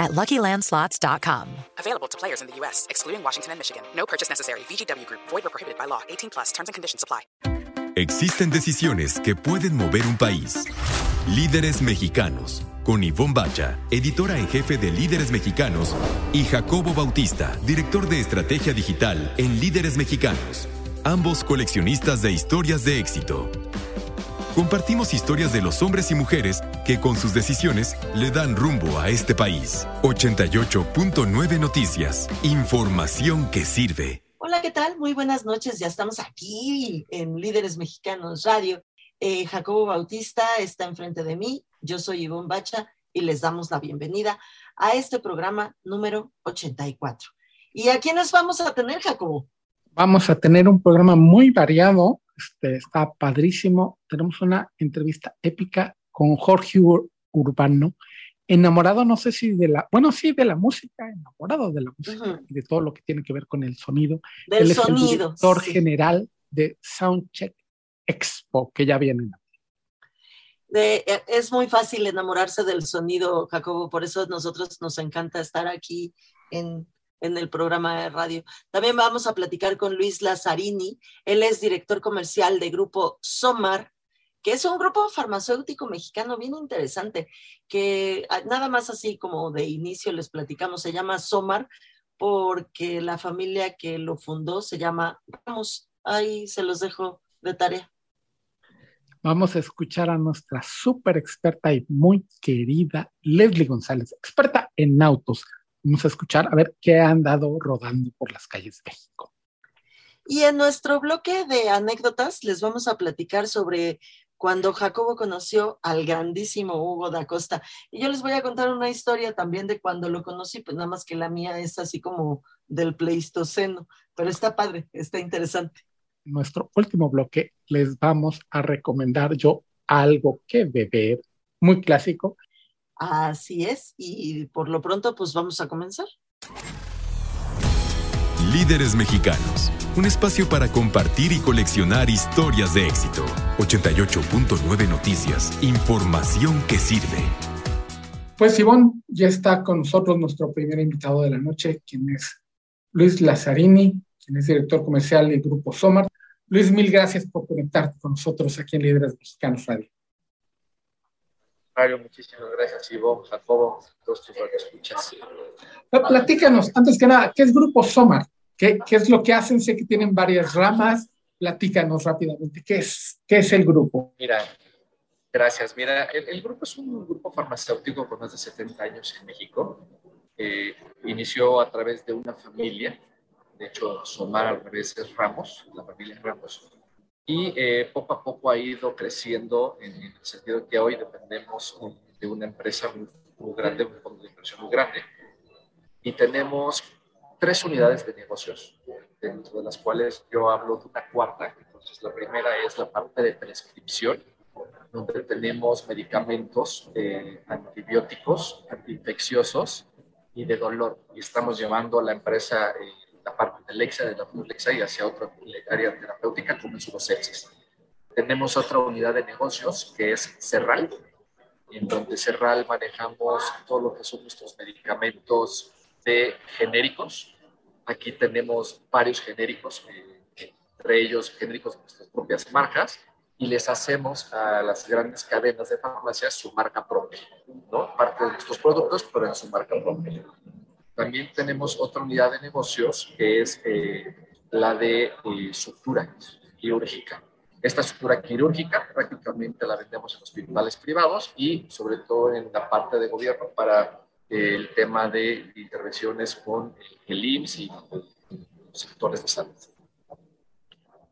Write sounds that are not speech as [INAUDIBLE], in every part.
at LuckyLandSlots.com. Available to players in the U.S., excluding Washington and Michigan. No purchase necessary. VGW Group. Void or prohibited by law. 18 plus. Terms and conditions apply. Existen decisiones que pueden mover un país. Líderes mexicanos. Con Ivonne Bacha, editora en jefe de Líderes Mexicanos, y Jacobo Bautista, director de estrategia digital en Líderes Mexicanos. Ambos coleccionistas de historias de éxito. Compartimos historias de los hombres y mujeres que con sus decisiones le dan rumbo a este país. 88.9 Noticias. Información que sirve. Hola, ¿qué tal? Muy buenas noches. Ya estamos aquí en Líderes Mexicanos Radio. Eh, Jacobo Bautista está enfrente de mí. Yo soy Ivonne Bacha y les damos la bienvenida a este programa número 84. ¿Y a quiénes vamos a tener, Jacobo? Vamos a tener un programa muy variado este, está padrísimo. Tenemos una entrevista épica con Jorge Urbano, enamorado, no sé si de la, bueno, sí, de la música, enamorado de la música y de todo lo que tiene que ver con el sonido. Del Él sonido. Es el director general de Soundcheck Expo, que ya viene. De, e, es muy fácil enamorarse del sonido, Jacobo, por eso nosotros nos encanta estar aquí en en el programa de radio. También vamos a platicar con Luis Lazzarini. Él es director comercial de Grupo Somar, que es un grupo farmacéutico mexicano bien interesante, que nada más así como de inicio les platicamos, se llama Somar porque la familia que lo fundó se llama Ramos. Ahí se los dejo de tarea. Vamos a escuchar a nuestra súper experta y muy querida Leslie González, experta en autos Vamos a escuchar a ver qué han dado rodando por las calles de México. Y en nuestro bloque de anécdotas les vamos a platicar sobre cuando Jacobo conoció al grandísimo Hugo da Costa. Y yo les voy a contar una historia también de cuando lo conocí, pues nada más que la mía es así como del Pleistoceno, pero está padre, está interesante. En nuestro último bloque les vamos a recomendar yo algo que beber, muy clásico, Así es, y por lo pronto pues vamos a comenzar. Líderes Mexicanos, un espacio para compartir y coleccionar historias de éxito. 88.9 Noticias, información que sirve. Pues Ivonne, ya está con nosotros nuestro primer invitado de la noche, quien es Luis Lazzarini, quien es director comercial del Grupo Somar. Luis, mil gracias por conectarte con nosotros aquí en Líderes Mexicanos Radio muchísimas gracias, Ivo, Jacobo, todos tus escuchas. Platícanos, antes que nada, ¿qué es Grupo Somar? ¿Qué, ¿Qué, es lo que hacen? Sé que tienen varias ramas. Platícanos rápidamente, ¿qué es, qué es el grupo? Mira, gracias. Mira, el, grupo es un grupo farmacéutico con más de 70 años en México. Eh, inició a través de una familia, de hecho, Somar al revés es Ramos, la familia Ramos y eh, poco a poco ha ido creciendo en, el sentido que hoy dependemos de una empresa muy, grande, un fondo de inversión muy grande, y tenemos tres unidades de negocios, dentro de las cuales yo hablo de una cuarta. Entonces, la primera es la parte de prescripción, donde tenemos medicamentos eh, antibióticos, antiinfecciosos y de dolor. Y estamos llevando a la empresa eh, la parte de la Lexa y hacia otra área terapéutica como es sepsis. Tenemos otra unidad de negocios que es Cerral, en donde Cerral manejamos todo lo que son nuestros medicamentos de genéricos. Aquí tenemos varios genéricos, eh, entre ellos genéricos de nuestras propias marcas, y les hacemos a las grandes cadenas de farmacias su marca propia, ¿no? Parte de nuestros productos, pero en su marca propia. También tenemos otra unidad de negocios que es eh, la de eh, sutura quirúrgica. Esta sutura quirúrgica prácticamente la vendemos en hospitales privados y sobre todo en la parte de gobierno para el tema de intervenciones con el IMSS y los sectores de salud.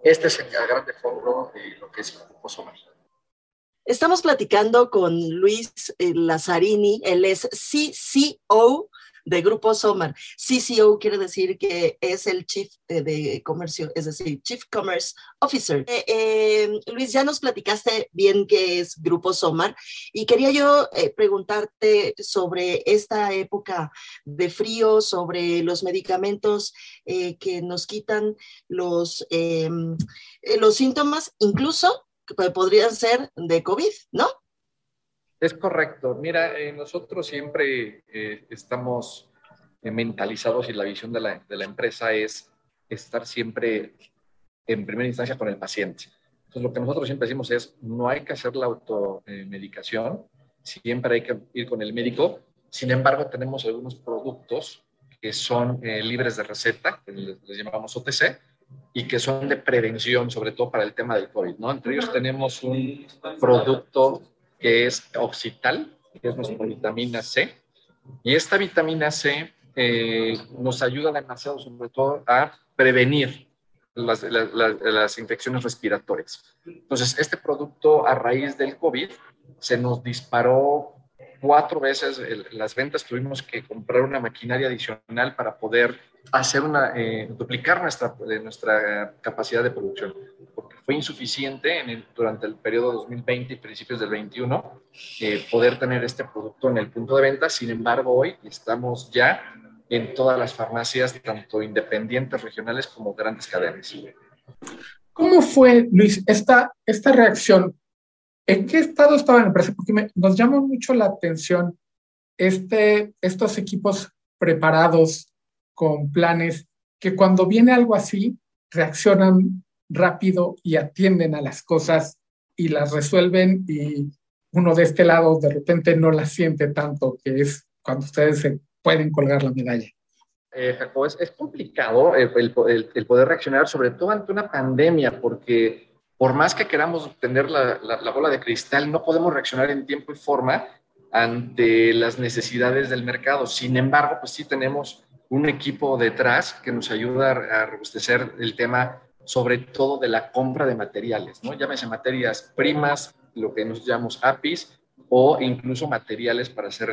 Este es el grande fondo de lo que es Grupo Estamos platicando con Luis eh, Lazzarini, él es CCO de Grupo Somar. CCO quiere decir que es el Chief de, Comercio, es decir, Chief Commerce Officer. Eh, eh, Luis, ya nos platicaste bien qué es Grupo Somar y quería yo eh, preguntarte sobre esta época de frío, sobre los medicamentos que nos quitan los, los síntomas, incluso que podrían ser de COVID, ¿no? Es correcto. Mira, nosotros siempre estamos mentalizados y la visión de la, de la empresa es estar siempre en primera instancia con el paciente. Entonces, lo que nosotros siempre decimos es, no hay que hacer la automedicación, siempre hay que ir con el médico. Sin embargo, tenemos algunos productos que son eh, libres de receta, que les, llamamos OTC, y que son de prevención, sobre todo para el tema del COVID, ¿no? Entre ellos tenemos un producto que es Oxital, que es nuestra vitamina C, y esta vitamina C eh, nos ayuda demasiado, sobre todo, a prevenir las, las, infecciones respiratorias. Entonces, este producto a raíz del COVID se nos disparó cuatro veces las ventas, tuvimos que comprar una maquinaria adicional para poder hacer una, eh, duplicar nuestra, nuestra capacidad de producción, porque fue insuficiente en durante el periodo 2020 y principios del 21 eh, poder tener este producto en el punto de venta. Sin embargo, hoy estamos ya en todas las farmacias, tanto independientes, regionales como grandes cadenas. ¿Cómo fue, Luis, esta, esta reacción? ¿En qué estado estaba la empresa? Porque nos llama mucho la atención este, estos equipos preparados con planes que cuando viene algo así reaccionan rápido y atienden a las cosas y las resuelven y uno de este lado de repente no las siente tanto, que es cuando ustedes se pueden colgar la medalla. Eh, es, complicado el, poder reaccionar, sobre todo ante una pandemia, porque por más que queramos tener la, la, bola de cristal, no podemos reaccionar en tiempo y forma ante las necesidades del mercado. Sin embargo, pues sí tenemos un equipo detrás que nos ayuda a robustecer el tema, sobre todo de la compra de materiales, ¿no? Llámese materias primas, lo que nos llamamos APIs, o incluso materiales para hacer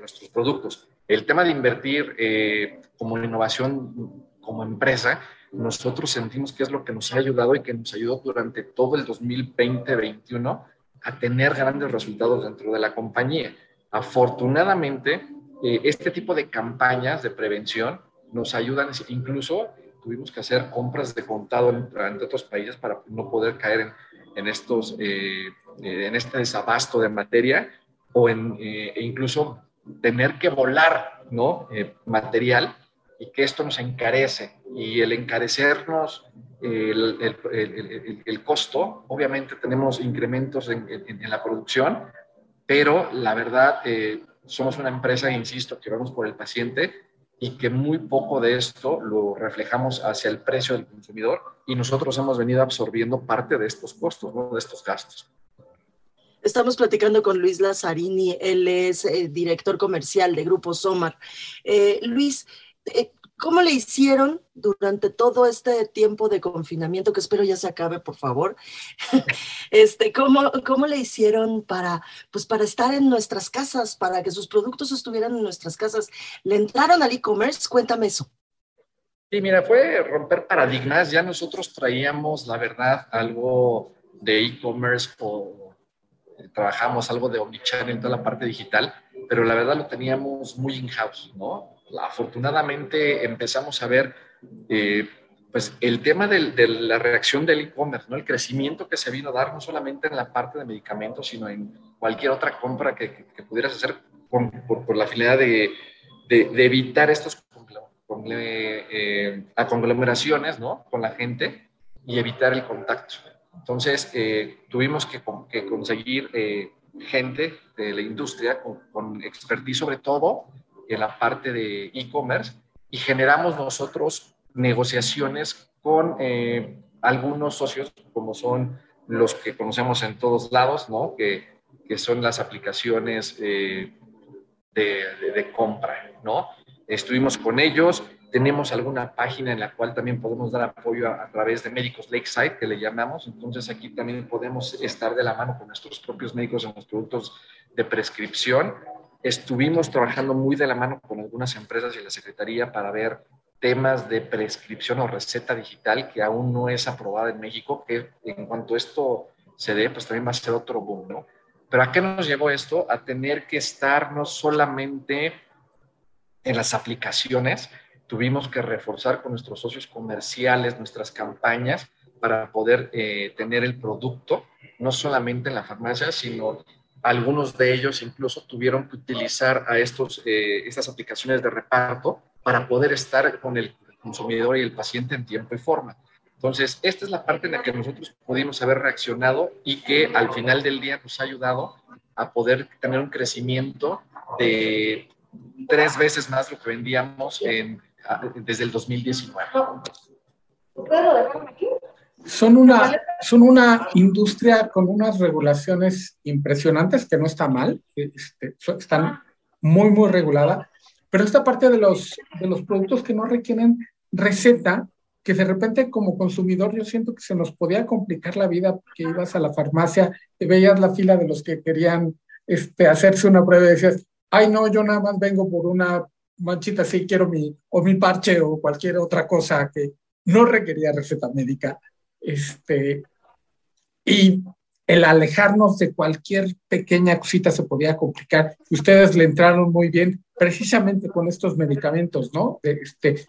nuestros productos. El tema de invertir eh, como innovación, como empresa, nosotros sentimos que es lo que nos ha ayudado y que nos ayudó durante todo el 2020-2021 a tener grandes resultados dentro de la compañía. Afortunadamente, eh, este tipo de campañas de prevención nos ayudan, incluso tuvimos que hacer compras de contado entre otros países para no poder caer en, en estos, eh, en este desabasto de materia o en, e incluso tener que volar ¿no? Eh, material y que esto nos encarece. Y el encarecernos el, el, el, costo, obviamente tenemos incrementos en, en, la producción, pero la verdad, eh, somos una empresa, insisto, que vamos por el paciente y que muy poco de esto lo reflejamos hacia el precio del consumidor y nosotros hemos venido absorbiendo parte de estos costos, ¿no? de estos gastos. Estamos platicando con Luis Lazzarini, él es eh, director comercial de Grupo Somar. Eh, Luis, ¿cómo le hicieron durante todo este tiempo de confinamiento, que espero ya se acabe, por favor? [LAUGHS] este, ¿cómo, ¿Cómo le hicieron para, pues, para estar en nuestras casas, para que sus productos estuvieran en nuestras casas? ¿Le entraron al e-commerce? Cuéntame eso. Sí, mira, fue romper paradigmas. Ya nosotros traíamos, la verdad, algo de e-commerce o trabajamos algo de omnichannel en toda la parte digital, pero la verdad lo teníamos muy in-house, ¿no? Afortunadamente empezamos a ver, eh, pues, el tema de la reacción del e-commerce, ¿no? El crecimiento que se vino a dar no solamente en la parte de medicamentos, sino en cualquier otra compra que, pudieras hacer por, la finalidad de, de, evitar estos eh, conglomeraciones, ¿no? Con la gente y evitar el contacto. Entonces, eh, tuvimos que, conseguir eh, gente de la industria con, expertise sobre todo en la parte de e-commerce y generamos nosotros negociaciones con eh, algunos socios, como son los que conocemos en todos lados, ¿no? que, que son las aplicaciones de, de, compra. ¿no? Estuvimos con ellos, tenemos alguna página en la cual también podemos dar apoyo a, través de médicos Lakeside, que le llamamos. Entonces aquí también podemos estar de la mano con nuestros propios médicos en los productos de prescripción. Estuvimos trabajando muy de la mano con algunas empresas y la Secretaría para ver temas de prescripción o receta digital que aún no es aprobada en México, que en cuanto esto se dé, pues también va a ser otro boom, ¿no? Pero ¿a qué nos llevó esto? A tener que estar no solamente en las aplicaciones, tuvimos que reforzar con nuestros socios comerciales nuestras campañas para poder eh, tener el producto, no solamente en la farmacia, sino algunos de ellos incluso tuvieron que utilizar a estos, eh, estas aplicaciones de reparto para poder estar con el consumidor y el paciente en tiempo y forma. Entonces, esta es la parte en la que nosotros pudimos haber reaccionado y que al final del día nos ha ayudado a poder tener un crecimiento de tres veces más lo que vendíamos en, desde el 2019. Son una, son una industria con unas regulaciones impresionantes, que no está mal, este, están muy, muy reguladas, pero esta parte de los, de los productos que no requieren receta, que de repente como consumidor yo siento que se nos podía complicar la vida porque ibas a la farmacia y veías la fila de los que querían este, hacerse una prueba y decías, ay no, yo nada más vengo por una manchita, sí quiero mi, o mi parche o cualquier otra cosa que no requería receta médica. Este, y el alejarnos de cualquier pequeña cosita se podía complicar. Ustedes le entraron muy bien precisamente con estos medicamentos, ¿no? Este,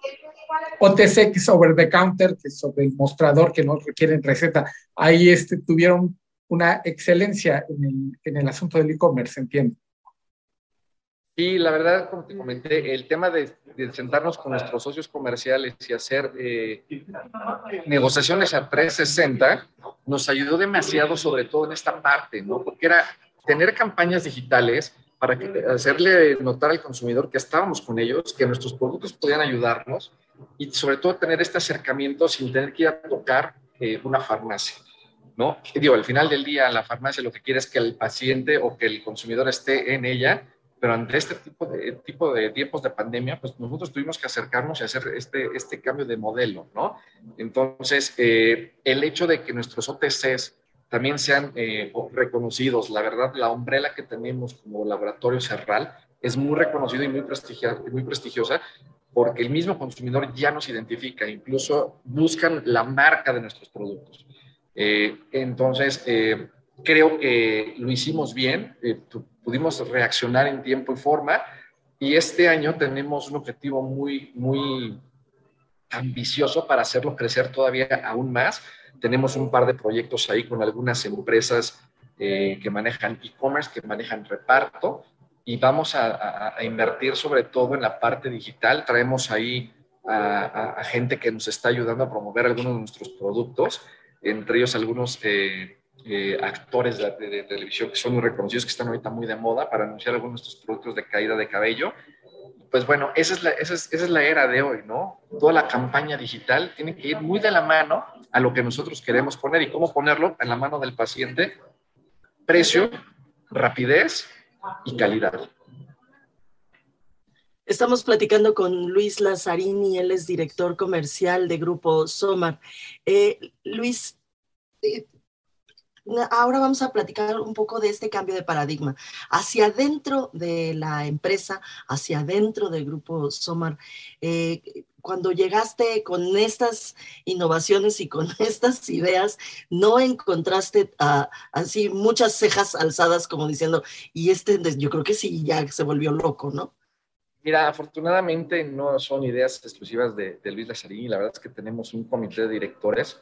OTC, que es the counter, que es sobre el mostrador, que no requieren receta. Ahí este, tuvieron una excelencia en el, el asunto del e-commerce, entiendo. Y la verdad, como te comenté, el tema de, sentarnos con nuestros socios comerciales y hacer eh, negociaciones a 360 nos ayudó demasiado, sobre todo en esta parte, ¿no? Porque era tener campañas digitales para que, hacerle notar al consumidor que estábamos con ellos, que nuestros productos podían ayudarnos y sobre todo tener este acercamiento sin tener que ir a tocar eh, una farmacia. ¿no? Digo, al final del día la farmacia lo que quiere es que el paciente o que el consumidor esté en ella pero ante este tipo de, tipo de tiempos de pandemia, pues nosotros tuvimos que acercarnos y hacer este, este cambio de modelo, ¿no? Entonces, eh, el hecho de que nuestros OTCs también sean eh, reconocidos, la verdad, la umbrella que tenemos como laboratorio Cerral es muy reconocido y muy, muy prestigiosa porque el mismo consumidor ya nos identifica, incluso buscan la marca de nuestros productos. Eh, entonces, creo que lo hicimos bien pudimos reaccionar en tiempo y forma. Y este año tenemos un objetivo muy, muy ambicioso para hacerlo crecer todavía aún más. Tenemos un par de proyectos ahí con algunas empresas eh, que manejan e-commerce, que manejan reparto, y vamos a, invertir sobre todo en la parte digital. Traemos ahí a, gente que nos está ayudando a promover algunos de nuestros productos, entre ellos algunos eh, eh, actores de, televisión que son muy reconocidos, que están ahorita muy de moda para anunciar algunos de estos productos de caída de cabello. Pues bueno, esa es, la, esa, es, esa es la era de hoy, ¿no? Toda la campaña digital tiene que ir muy de la mano a lo que nosotros queremos poner y cómo ponerlo en la mano del paciente. Precio, rapidez y calidad. Estamos platicando con Luis Lazarini, él es director comercial de Grupo Somar. Eh, Luis, eh, ahora vamos a platicar un poco de este cambio de paradigma hacia adentro de la empresa, hacia adentro del grupo Somar. Eh, cuando llegaste con estas innovaciones y con [LAUGHS] estas ideas, no encontraste ah, así muchas cejas alzadas como diciendo, y este, yo creo que sí, ya se volvió loco, ¿no? Mira, afortunadamente no son ideas exclusivas de, Luis Lazarini, la verdad es que tenemos un comité de directores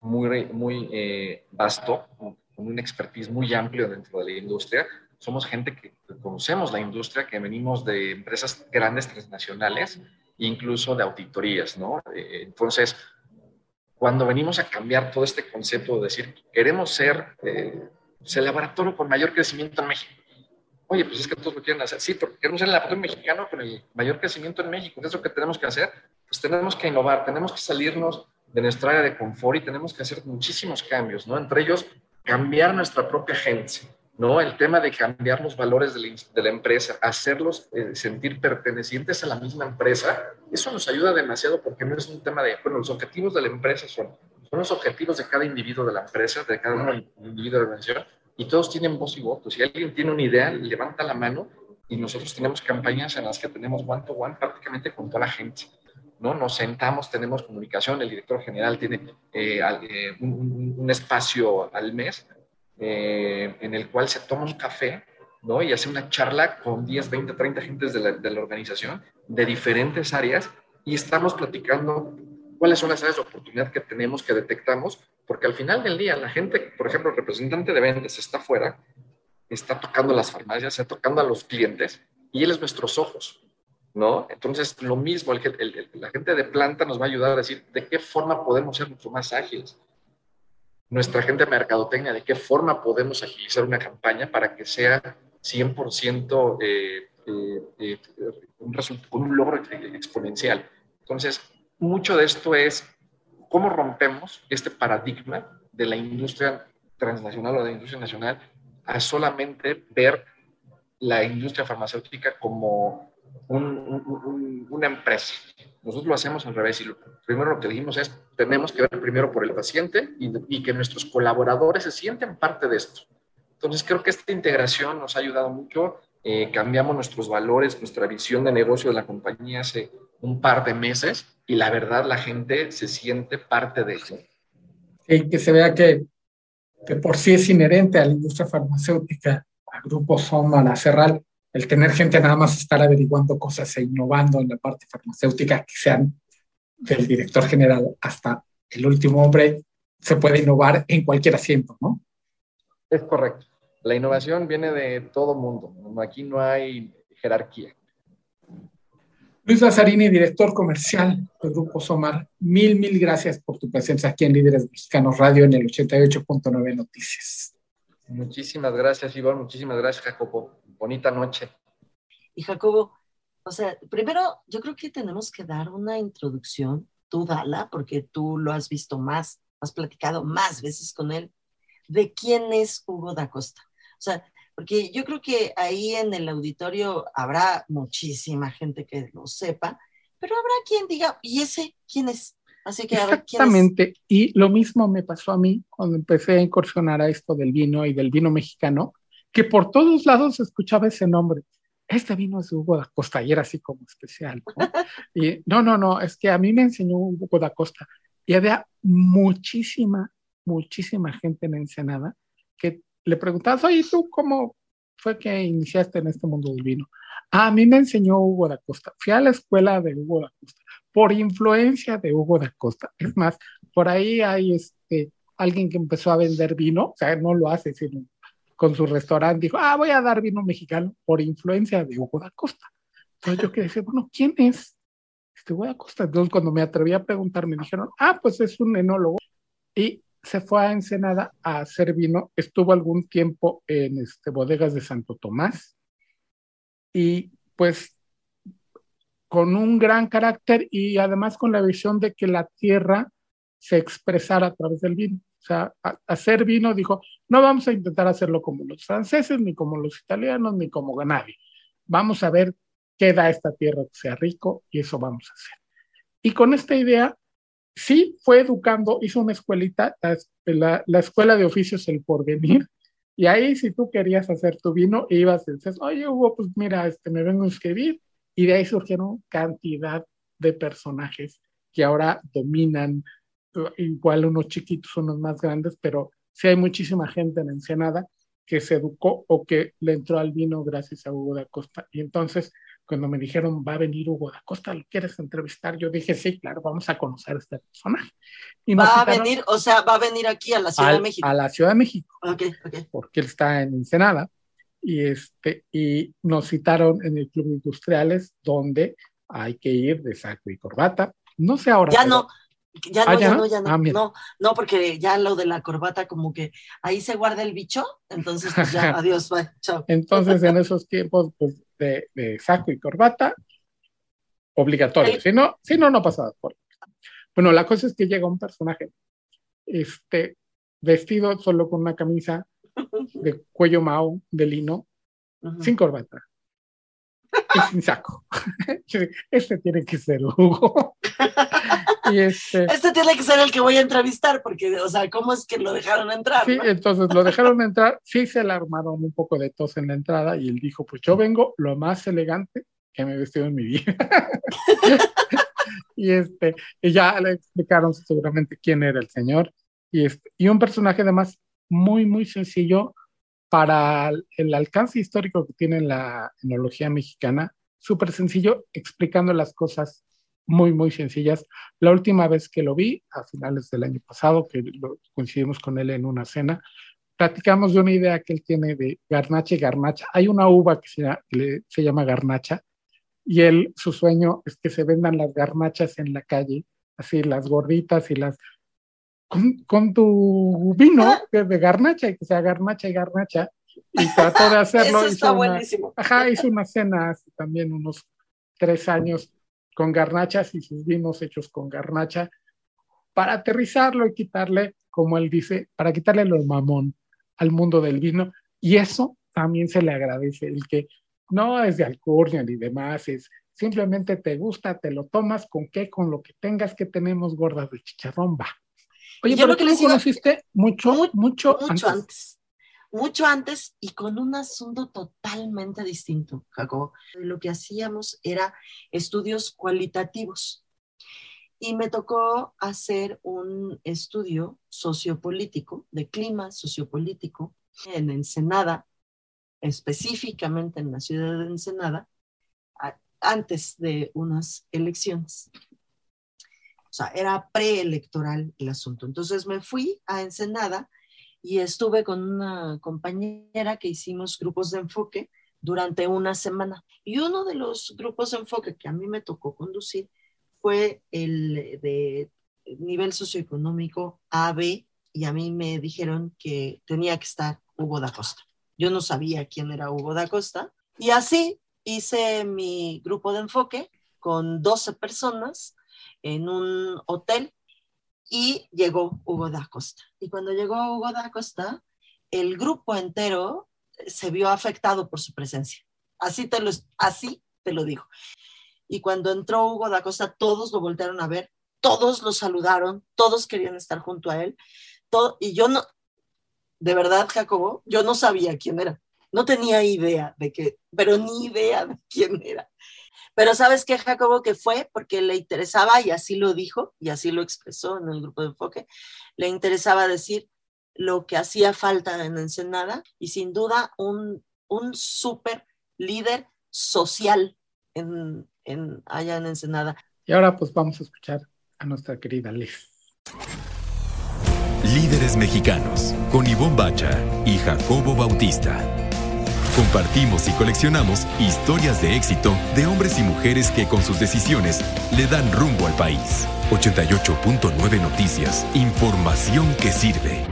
muy, muy eh, vasto, con un expertise muy amplio dentro de la industria. Somos gente que conocemos la industria, que venimos de empresas grandes transnacionales, incluso de auditorías, ¿no? Eh, entonces, cuando venimos a cambiar todo este concepto de decir, queremos ser eh, el laboratorio con mayor crecimiento en México. Oye, pues es que todos lo quieren hacer. Sí, porque queremos ser el laboratorio mexicano con el mayor crecimiento en México. ¿Qué es lo que tenemos que hacer? Pues tenemos que innovar, tenemos que salirnos de nuestra área de confort y tenemos que hacer muchísimos cambios, ¿no? Entre ellos, cambiar nuestra propia gente, ¿no? El tema de cambiar los valores de la, de la empresa, hacerlos eh, sentir pertenecientes a la misma empresa, eso nos ayuda demasiado porque no es un tema de, bueno, los objetivos de la empresa son, son los objetivos de cada individuo de la empresa, de cada individuo de la organización, y todos tienen voz y voto. Si alguien tiene una idea, levanta la mano y nosotros tenemos campañas en las que tenemos one to one prácticamente con toda la gente. ¿No? Nos sentamos, tenemos comunicación, el director general tiene eh, eh, un, espacio al mes eh, en el cual se toma un café ¿no? y hace una charla con 10, 20, 30 gentes de la, de la organización de diferentes áreas y estamos platicando cuáles son las áreas de oportunidad que tenemos, que detectamos, porque al final del día la gente, por ejemplo, el representante de ventas está afuera, está tocando las farmacias, está tocando a los clientes y él es nuestros ojos. ¿No? Entonces, lo mismo, la gente de planta nos va a ayudar a decir de qué forma podemos ser mucho más ágiles. Nuestra gente de mercadotecnia, de qué forma podemos agilizar una campaña para que sea 100% eh, eh, eh, con un logro exponencial. Entonces, mucho de esto es cómo rompemos este paradigma de la industria transnacional o de la industria nacional a solamente ver la industria farmacéutica como una empresa. Nosotros lo hacemos al revés y lo primero lo que dijimos es, tenemos que ver primero por el paciente y, que nuestros colaboradores se sienten parte de esto. Entonces creo que esta integración nos ha ayudado mucho. Eh, cambiamos nuestros valores, nuestra visión de negocio de la compañía hace un par de meses y la verdad la gente se siente parte de eso. Sí, que se vea que, que por sí es inherente a la industria farmacéutica, a Grupo Soma, a Cerral, el tener gente nada más estar averiguando cosas e innovando en la parte farmacéutica, que sean del director general hasta el último hombre, se puede innovar en cualquier asiento, ¿no? Es correcto. La innovación viene de todo mundo. Aquí no hay jerarquía. Luis Lazzarini, director comercial del Grupo Somar, mil, mil gracias por tu presencia aquí en Líderes Mexicanos Radio en el 88.9 Noticias. Muchísimas gracias, Iván. Muchísimas gracias, Jacopo. Bonita noche. Y Jacobo, o sea, primero yo creo que tenemos que dar una introducción, tú dala, porque tú lo has visto más, has platicado más veces con él, de quién es Hugo da Costa. O sea, porque yo creo que ahí en el auditorio habrá muchísima gente que lo sepa, pero habrá quien diga, ¿y ese quién es? Así que Exactamente, y lo mismo me pasó a mí cuando empecé a incursionar a esto del vino y del vino mexicano, que por todos lados escuchaba ese nombre. Este vino es Hugo da Costa y era así como especial. ¿no? [LAUGHS] y no, no, no, es que a mí me enseñó Hugo da Costa y había muchísima, muchísima gente en Ensenada que le preguntabas, oye, ¿tú cómo fue que iniciaste en este mundo del vino? a mí me enseñó Hugo da Costa. Fui a la escuela de Hugo da Costa por influencia de Hugo da Costa. Es más, por ahí hay este, alguien que empezó a vender vino, o sea, no lo hace, sino con su restaurante, dijo, ah, voy a dar vino mexicano por influencia de Hugo da Costa. Entonces yo quedé decir, bueno, ¿quién es este Hugo da Costa? Entonces cuando me atreví a preguntar, me dijeron, ah, pues es un enólogo. Y se fue a Ensenada a hacer vino, estuvo algún tiempo en este, bodegas de Santo Tomás y pues con un gran carácter y además con la visión de que la tierra se expresara a través del vino. O sea, hacer vino, dijo, no vamos a intentar hacerlo como los franceses, ni como los italianos, ni como nadie. Vamos a ver qué da esta tierra que sea rico y eso vamos a hacer. Y con esta idea, sí fue educando, hizo una escuelita, la, la escuela de oficios El Porvenir, y ahí si tú querías hacer tu vino, ibas y dices, oye Hugo, pues mira, este, me vengo a escribir, y de ahí surgieron cantidad de personajes que ahora dominan, igual unos chiquitos, unos más grandes, pero sí hay muchísima gente en Ensenada que se educó o que le entró al vino gracias a Hugo da Costa. Y entonces, cuando me dijeron, va a venir Hugo da Costa, ¿lo quieres entrevistar? Yo dije, sí, claro, vamos a conocer a este personaje. Y va a venir, o sea, va a venir aquí a la Ciudad de México. A la Ciudad de México. Ok, ok. Porque él está en Ensenada y, este, y nos citaron en el Club Industriales, donde hay que ir de saco y corbata. No sé ahora. Ya no, ya no, ah, ya? no, ya no. Ah, no, no, porque ya lo de la corbata, como que ahí se guarda el bicho, entonces pues ya, [LAUGHS] adiós, bye, chao. Entonces, en esos tiempos pues, de, de saco y corbata, obligatorio. Si no, si no, no pasaba por. Bueno, la cosa es que llega un personaje este, vestido solo con una camisa de cuello mao, de lino, sin corbata y sin saco. [LAUGHS] este tiene que ser Hugo. [LAUGHS] este, este, tiene que ser el que voy a entrevistar, porque, o sea, ¿cómo es que lo dejaron entrar? Sí, entonces lo dejaron entrar, sí se le armaron un poco de tos en la entrada y él dijo, pues yo vengo lo más elegante que me he vestido en mi vida. [LAUGHS] y, este, y ya le explicaron seguramente quién era el señor. Y, este, y un personaje además muy, muy sencillo para el alcance histórico que tiene la enología mexicana, súper sencillo, explicando las cosas muy, muy sencillas. La última vez que lo vi, a finales del año pasado, que coincidimos con él en una cena, platicamos de una idea que él tiene de garnacha y garnacha. Hay una uva que se, se llama garnacha y él, su sueño es que se vendan las garnachas en la calle, así las gorditas y las... Con, tu vino ah. de, garnacha, y que sea garnacha y garnacha, y trató de [LAUGHS] hacerlo. Eso está buenísimo. Ajá, hizo una cena hace también unos tres años con garnachas y sus vinos hechos con garnacha para aterrizarlo y quitarle, como él dice, para quitarle lo mamón al mundo del vino. Y eso también se le agradece, el que no es de alcurnia ni demás, es simplemente te gusta, te lo tomas, ¿con qué? Con lo que tengas que tenemos gordas de chicharrón, va. Oye, pero que tú conociste mucho, mucho, mucho antes. Mucho antes y con un asunto totalmente distinto, Jacob. Lo que hacíamos era estudios cualitativos. Y me tocó hacer un estudio sociopolítico, de clima sociopolítico, en Ensenada, específicamente en la ciudad de Ensenada, antes de unas elecciones. O sea, era preelectoral el asunto. Entonces me fui a Ensenada y estuve con una compañera que hicimos grupos de enfoque durante una semana. Y uno de los grupos de enfoque que a mí me tocó conducir fue el de nivel socioeconómico AB y a mí me dijeron que tenía que estar Hugo da Costa. Yo no sabía quién era Hugo da Costa. Y así hice mi grupo de enfoque con 12 personas en un hotel y llegó Hugo da Costa. Y cuando llegó Hugo da Costa, el grupo entero se vio afectado por su presencia. Así te lo, así te lo digo. Y cuando entró Hugo da Costa, todos lo voltearon a ver, todos lo saludaron, todos querían estar junto a él. Todo, y yo no, de verdad, Jacobo, yo no sabía quién era. No tenía idea de qué, pero ni idea de quién era. Pero sabes qué, Jacobo, que fue porque le interesaba, y así lo dijo, y así lo expresó en el grupo de enfoque, le interesaba decir lo que hacía falta en Ensenada y sin duda un, un súper líder social en, en, allá en Ensenada. Y ahora pues vamos a escuchar a nuestra querida Liz. Líderes Mexicanos, con Ivonne Bacha y Jacobo Bautista. Compartimos y coleccionamos historias de éxito de hombres y mujeres que con sus decisiones le dan rumbo al país. 88.9 Noticias, información que sirve.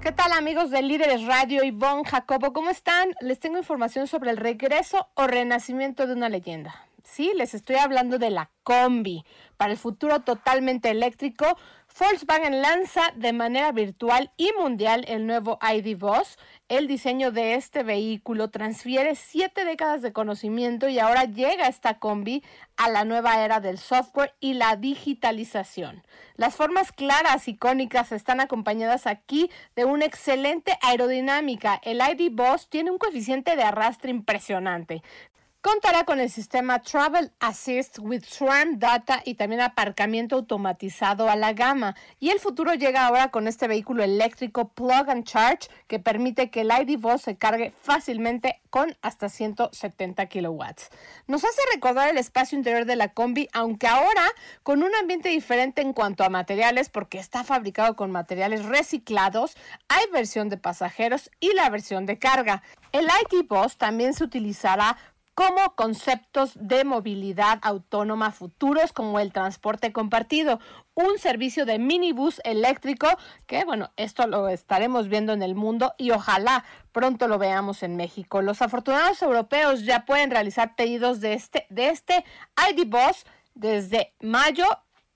¿Qué tal amigos de Líderes Radio, Ivonne, Jacobo? ¿Cómo están? Les tengo información sobre el regreso o renacimiento de una leyenda. Sí, les estoy hablando de la combi. Para el futuro totalmente eléctrico, Volkswagen lanza de manera virtual y mundial el nuevo ID Boss. El diseño de este vehículo transfiere siete décadas de conocimiento y ahora llega esta combi a la nueva era del software y la digitalización. Las formas claras, icónicas, están acompañadas aquí de una excelente aerodinámica. El ID Boss tiene un coeficiente de arrastre impresionante. Contará con el sistema Travel Assist with Swarm Data y también aparcamiento automatizado a la gama. Y el futuro llega ahora con este vehículo eléctrico Plug and Charge que permite que el ID Voz se cargue fácilmente con hasta 170 kilowatts. Nos hace recordar el espacio interior de la combi, aunque ahora con un ambiente diferente en cuanto a materiales porque está fabricado con materiales reciclados. Hay versión de pasajeros y la versión de carga. El ID Boss también se utilizará como conceptos de movilidad autónoma futuros como el transporte compartido, un servicio de minibús eléctrico que bueno, esto lo estaremos viendo en el mundo y ojalá pronto lo veamos en México. Los afortunados europeos ya pueden realizar pedidos de este de este ID Bus desde mayo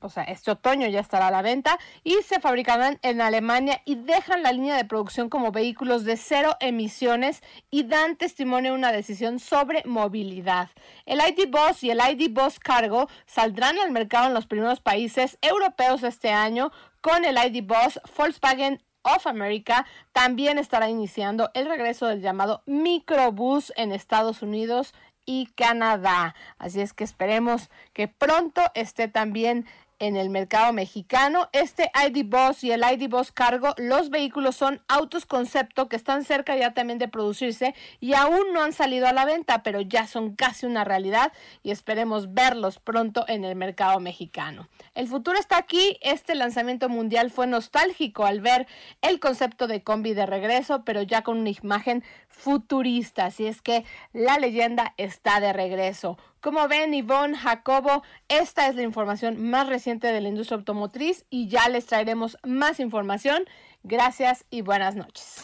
o sea, este otoño ya estará a la venta y se fabricarán en Alemania y dejan la línea de producción como vehículos de cero emisiones y dan testimonio de una decisión sobre movilidad. El ID Boss y el ID Boss Cargo saldrán al mercado en los primeros países europeos este año con el ID Boss Volkswagen of America también estará iniciando el regreso del llamado microbús en Estados Unidos y Canadá. Así es que esperemos que pronto esté también en el mercado mexicano. Este ID Boss y el ID Boss Cargo, los vehículos son autos concepto que están cerca ya también de producirse y aún no han salido a la venta, pero ya son casi una realidad y esperemos verlos pronto en el mercado mexicano. El futuro está aquí. Este lanzamiento mundial fue nostálgico al ver el concepto de combi de regreso, pero ya con una imagen futurista. Así es que la leyenda está de regreso. Como ven, Ivonne, Jacobo, esta es la información más reciente de la industria automotriz y ya les traeremos más información. Gracias y buenas noches.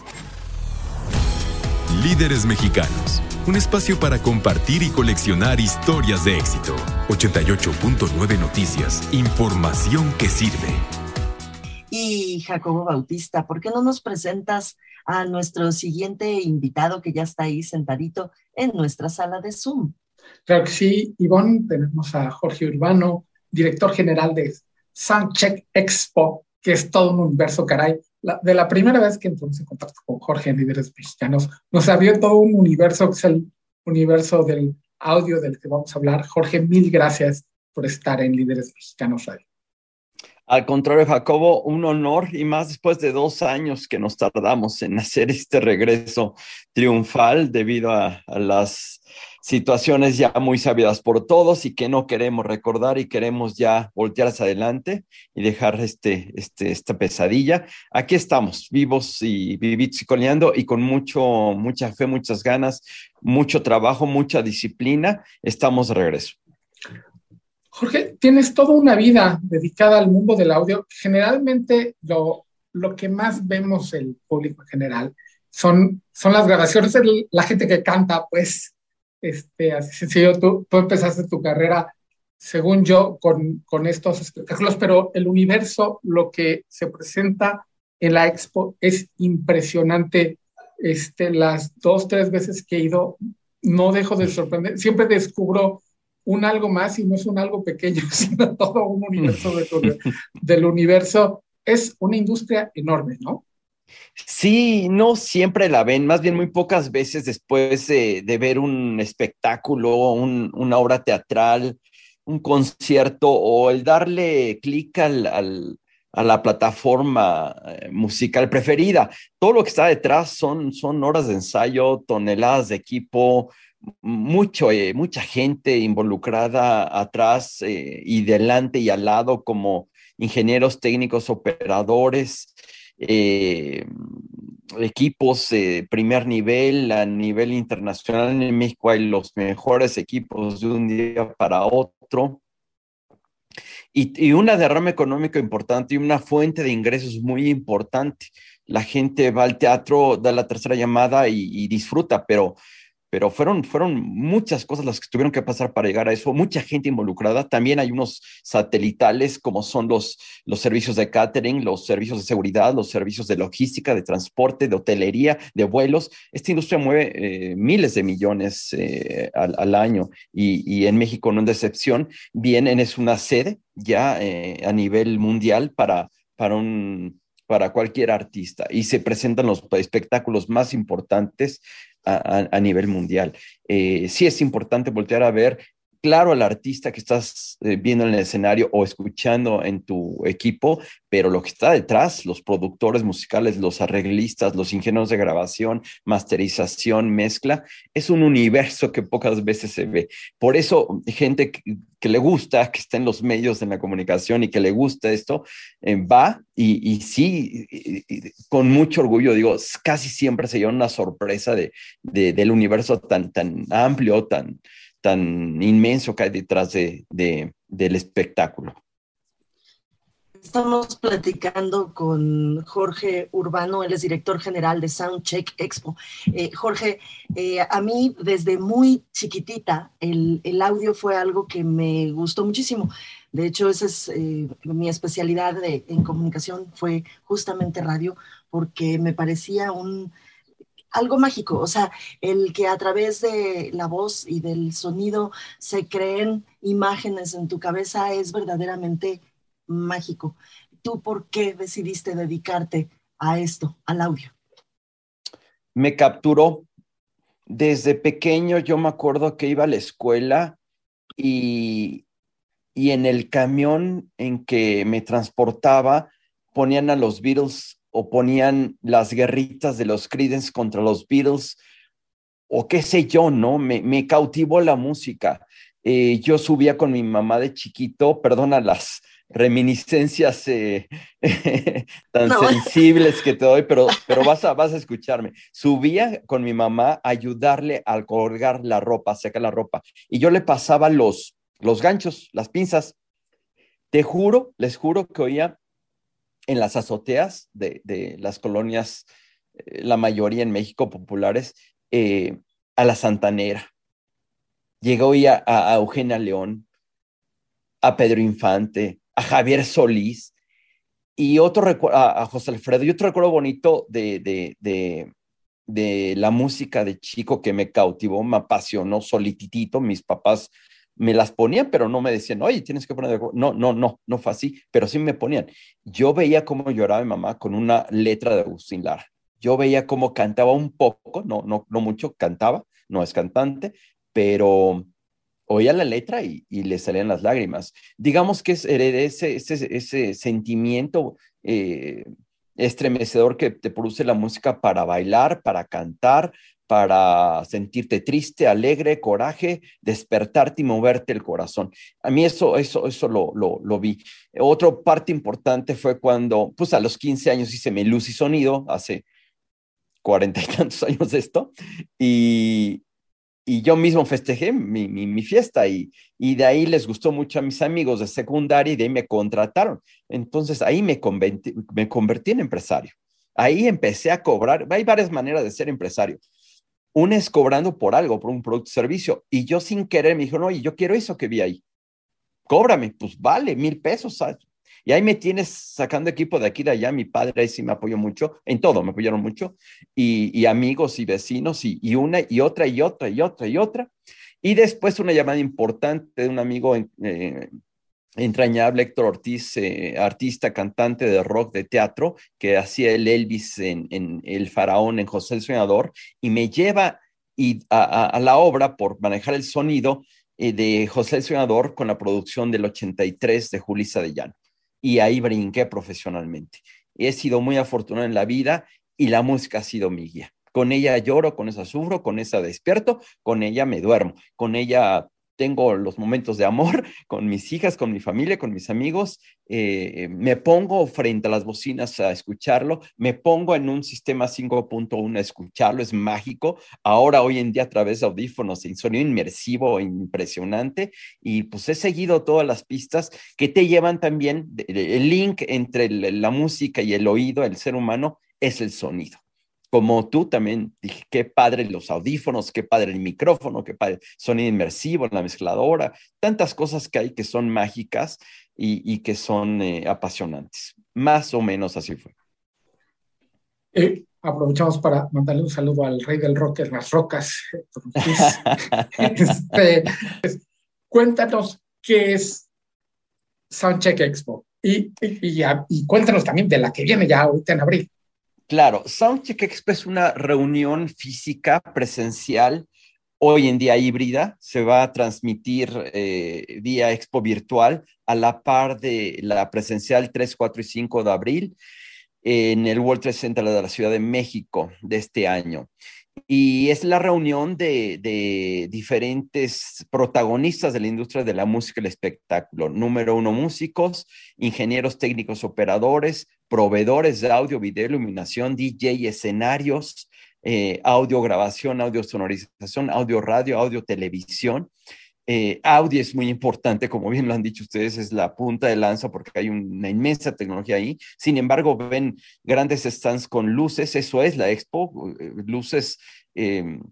Líderes Mexicanos, un espacio para compartir y coleccionar historias de éxito. 88.9 Noticias, información que sirve. Y Jacobo Bautista, ¿por qué no nos presentas a nuestro siguiente invitado que ya está ahí sentadito en nuestra sala de Zoom? Claro que sí, Ivonne, tenemos a Jorge Urbano, director general de Soundcheck Expo, que es todo un universo, caray. de la primera vez que entramos en contacto con Jorge en Líderes Mexicanos, nos abrió todo un universo, que es el universo del audio del que vamos a hablar. Jorge, mil gracias por estar en Líderes Mexicanos Radio. Al contrario, Jacobo, un honor y más después de dos años que nos tardamos en hacer este regreso triunfal debido a, a las situaciones ya muy sabidas por todos y que no queremos recordar y queremos ya voltear hacia adelante y dejar este, este, esta pesadilla. Aquí estamos, vivos y vivitos y coleando y con mucho, mucha fe, muchas ganas, mucho trabajo, mucha disciplina. Estamos de regreso. Jorge, tienes toda una vida dedicada al mundo del audio. Generalmente lo, lo que más vemos el público en general son, son las grabaciones de la gente que canta, pues este, así sencillo, tú, tú empezaste tu carrera, según yo, con, con estos espectáculos, pero el universo, lo que se presenta en la expo es impresionante. Este, las dos, tres veces que he ido, no dejo de sorprender, siempre descubro un algo más y no es un algo pequeño, [LAUGHS] sino todo un universo de, del universo. Es una industria enorme, ¿no? Sí, no siempre la ven, más bien muy pocas veces después de, ver un espectáculo, una obra teatral, un concierto o el darle clic al, a la plataforma eh, musical preferida. Todo lo que está detrás son, horas de ensayo, toneladas de equipo, mucho, eh, mucha gente involucrada atrás eh, y delante y al lado como ingenieros técnicos, operadores eh, equipos de primer nivel a nivel internacional. En México hay los mejores equipos de un día para otro. Y, una derrama económica importante y una fuente de ingresos muy importante. La gente va al teatro, da la tercera llamada y disfruta, pero pero fueron, fueron muchas cosas las que tuvieron que pasar para llegar a eso, mucha gente involucrada. También hay unos satelitales como son los, los servicios de catering, los servicios de seguridad, los servicios de logística, de transporte, de hotelería, de vuelos. Esta industria mueve eh, miles de millones eh, al, año y, y, en México no es excepción. Vienen, es una sede ya eh, a nivel mundial para, para un para cualquier artista y se presentan los espectáculos más importantes a, nivel mundial. Eh, sí es importante voltear a ver claro al artista que estás eh, viendo en el escenario o escuchando en tu equipo, pero lo que está detrás, los productores musicales, los arreglistas, los ingenieros de grabación, masterización, mezcla, es un universo que pocas veces se ve. Por eso, gente que, le gusta, que está en los medios de la comunicación y que le gusta esto, eh, va y, sí, con mucho orgullo, digo, casi siempre se lleva una sorpresa de, del universo tan, tan amplio, tan tan inmenso que hay detrás de, del espectáculo. Estamos platicando con Jorge Urbano, él es director general de Soundcheck Expo. Eh, Jorge, eh, a mí desde muy chiquitita el, audio fue algo que me gustó muchísimo. De hecho, esa es eh, mi especialidad en comunicación, fue justamente radio, porque me parecía un, algo mágico, o sea, el que a través de la voz y del sonido se creen imágenes en tu cabeza es verdaderamente mágico. ¿Tú por qué decidiste dedicarte a esto, al audio? Me capturó. Desde pequeño yo me acuerdo que iba a la escuela y, y en el camión en que me transportaba ponían a los Beatles o ponían las guerritas de los Creedence contra los Beatles o qué sé yo, ¿no? Me, me cautivó la música. Eh, yo subía con mi mamá de chiquito, perdona las, reminiscencias eh, [LAUGHS] tan sensibles que te doy, pero, [LAUGHS] pero vas, a, vas a escucharme. Subía con mi mamá a ayudarle al colgar la ropa, secar la ropa, y yo le pasaba los, los ganchos, las pinzas. Te juro, les juro que oía en las azoteas de, las colonias, eh, la mayoría en México populares, eh, a la Santanera. Llegó a, a Eugenia León, a Pedro Infante, a Javier Solís y otro a, a José Alfredo y otro recuerdo bonito de, de, de, de, la música de chico que me cautivó, me apasionó solititito. Mis papás me las ponían, pero no me decían, oye, tienes que poner. No, no, no, no fue así, pero sí me ponían. Yo veía cómo lloraba mi mamá con una letra de Agustín Lara. Yo veía cómo cantaba un poco, no, no, no mucho, cantaba, no es cantante, pero oía la letra y, le salían las lágrimas. Digamos que es ese, ese, ese sentimiento eh, estremecedor que te produce la música para bailar, para cantar, para sentirte triste, alegre, coraje, despertarte y moverte el corazón. A mí eso, eso, eso lo, lo, vi. Otra parte importante fue cuando, pues a los 15 años hice mi luz y sonido, hace cuarenta y tantos años de esto, y, y yo mismo festejé mi, mi, fiesta y, y, de ahí les gustó mucho a mis amigos de secundaria y de ahí me contrataron. Entonces ahí me convertí, me convertí en empresario. Ahí empecé a cobrar. Hay varias maneras de ser empresario. Una es cobrando por algo, por un producto o servicio. Y yo sin querer me dijo, no, y yo quiero eso que vi ahí. Cóbrame, pues vale, mil pesos. Y ahí me tienes sacando equipo de aquí de allá. Mi padre ahí sí me apoyó mucho, en todo me apoyaron mucho, y, amigos y vecinos, y, una y otra y otra y otra y otra. Y después una llamada importante de un amigo eh, entrañable, Héctor Ortiz, eh, artista, cantante de rock, de teatro, que hacía el Elvis en, El Faraón, en José el Soñador, y me lleva y a, la obra por manejar el sonido eh, de José el Soñador con la producción del 83 de Julissa de Llano y ahí brinqué profesionalmente. He sido muy afortunado en la vida y la música ha sido mi guía. Con ella lloro, con esa sufro, con esa despierto, con ella me duermo, con ella tengo los momentos de amor [LAUGHS] con mis hijas, con mi familia, con mis amigos, eh, me pongo frente a las bocinas a escucharlo, me pongo en un sistema 5.1 a escucharlo, es mágico. Ahora, hoy en día, a través de audífonos, en sonido inmersivo, impresionante, y pues he seguido todas las pistas que te llevan también, el link entre la música y el oído, el ser humano, es el sonido como tú también dije, qué padre los audífonos, qué padre el micrófono, qué padre sonido inmersivo, la mezcladora, tantas cosas que hay que son mágicas y, que son eh, apasionantes. Más o menos así fue. Eh, aprovechamos para mandarle un saludo al rey del rock en las rocas. [LAUGHS] Este, cuéntanos qué es Soundcheck Expo y, y, cuéntanos también de la que viene ya ahorita en abril. Claro, Soundcheck Expo es una reunión física presencial, hoy en día híbrida, se va a transmitir eh, vía Expo virtual a la par de la presencial 3, 4 y 5 de abril en el World Trade Center de la Ciudad de México de este año y es la reunión de, diferentes protagonistas de la industria de la música y el espectáculo. Número uno, músicos, ingenieros técnicos operadores, proveedores de audio, video, iluminación, DJ, escenarios, eh, audio grabación, audio sonorización, audio radio, audio televisión. Eh, audio es muy importante, como bien lo han dicho ustedes, es la punta de lanza porque hay una inmensa tecnología ahí. Sin embargo, ven grandes stands con luces, eso es la expo, eh, luces em,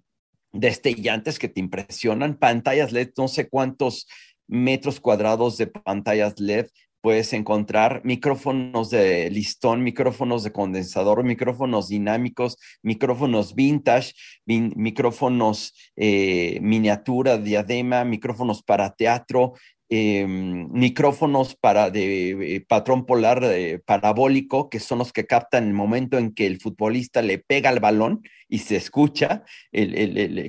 destellantes que te impresionan, pantallas LED, no sé cuántos metros cuadrados de pantallas LED puedes encontrar micrófonos de listón, micrófonos de condensador, micrófonos dinámicos, micrófonos vintage, micrófonos eh, miniatura, diadema, micrófonos para teatro, em, micrófonos para de, eh, patrón polar eh, parabólico, que son los que captan el momento en que el futbolista le pega al balón y se escucha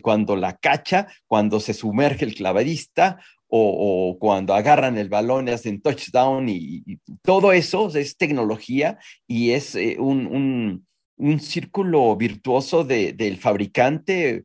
cuando la cacha, cuando se sumerge el clavadista o, cuando agarran el balón y hacen touchdown y, todo eso es tecnología y es eh, un, círculo virtuoso del fabricante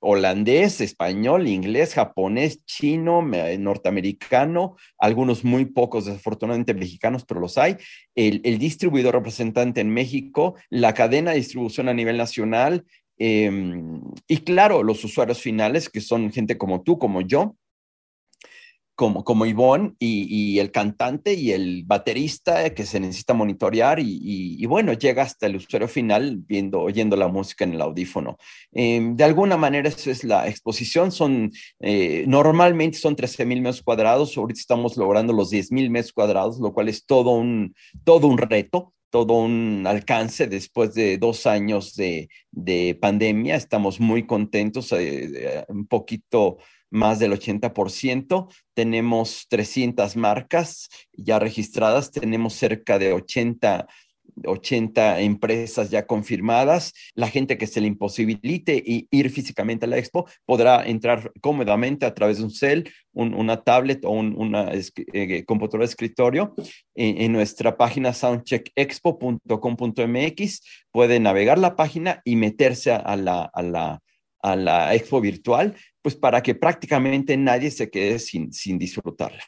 holandés, español, inglés, japonés, chino, norteamericano, algunos muy pocos, desafortunadamente mexicanos, pero los hay, el, distribuidor representante en México, la cadena de distribución a nivel nacional em, y claro, los usuarios finales, que son gente como tú, como yo, como, como Ivonne y, el cantante y el baterista que se necesita monitorear y, bueno, llega hasta el usuario final viendo, oyendo la música en el audífono. Em, de alguna manera esa es la exposición, son, eh, normalmente son 13 mil metros cuadrados, ahorita estamos logrando los 10 mil metros cuadrados, lo cual es todo un, todo un reto, todo un alcance después de dos años de, de pandemia. Estamos muy contentos, eh, un poquito más del 80%. Tenemos 300 marcas ya registradas, tenemos cerca de 80 80 empresas ya confirmadas. La gente que se le imposibilite ir físicamente a la expo podrá entrar cómodamente a través de un cel, una tablet o un, una eh, computadora de escritorio en, nuestra página soundcheckexpo.com.mx. Puede navegar la página y meterse a la, a la, a la expo virtual pues para que prácticamente nadie se quede sin, sin disfrutarla.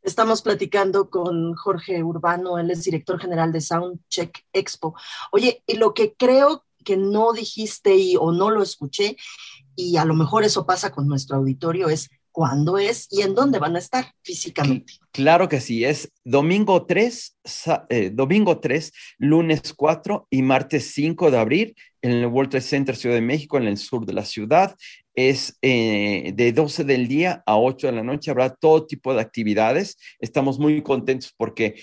Estamos platicando con Jorge Urbano, él es director general de Soundcheck Expo. Oye, y lo que creo que no dijiste y, o no lo escuché, y a lo mejor eso pasa con nuestro auditorio, es cuándo es y en dónde van a estar físicamente. Claro que sí, es domingo 3, eh, domingo 3, lunes 4 y martes 5 de abril en el World Trade Center Ciudad de México, en el sur de la ciudad es eh, de 12 del día a 8 de la noche. Habrá todo tipo de actividades. Estamos muy contentos porque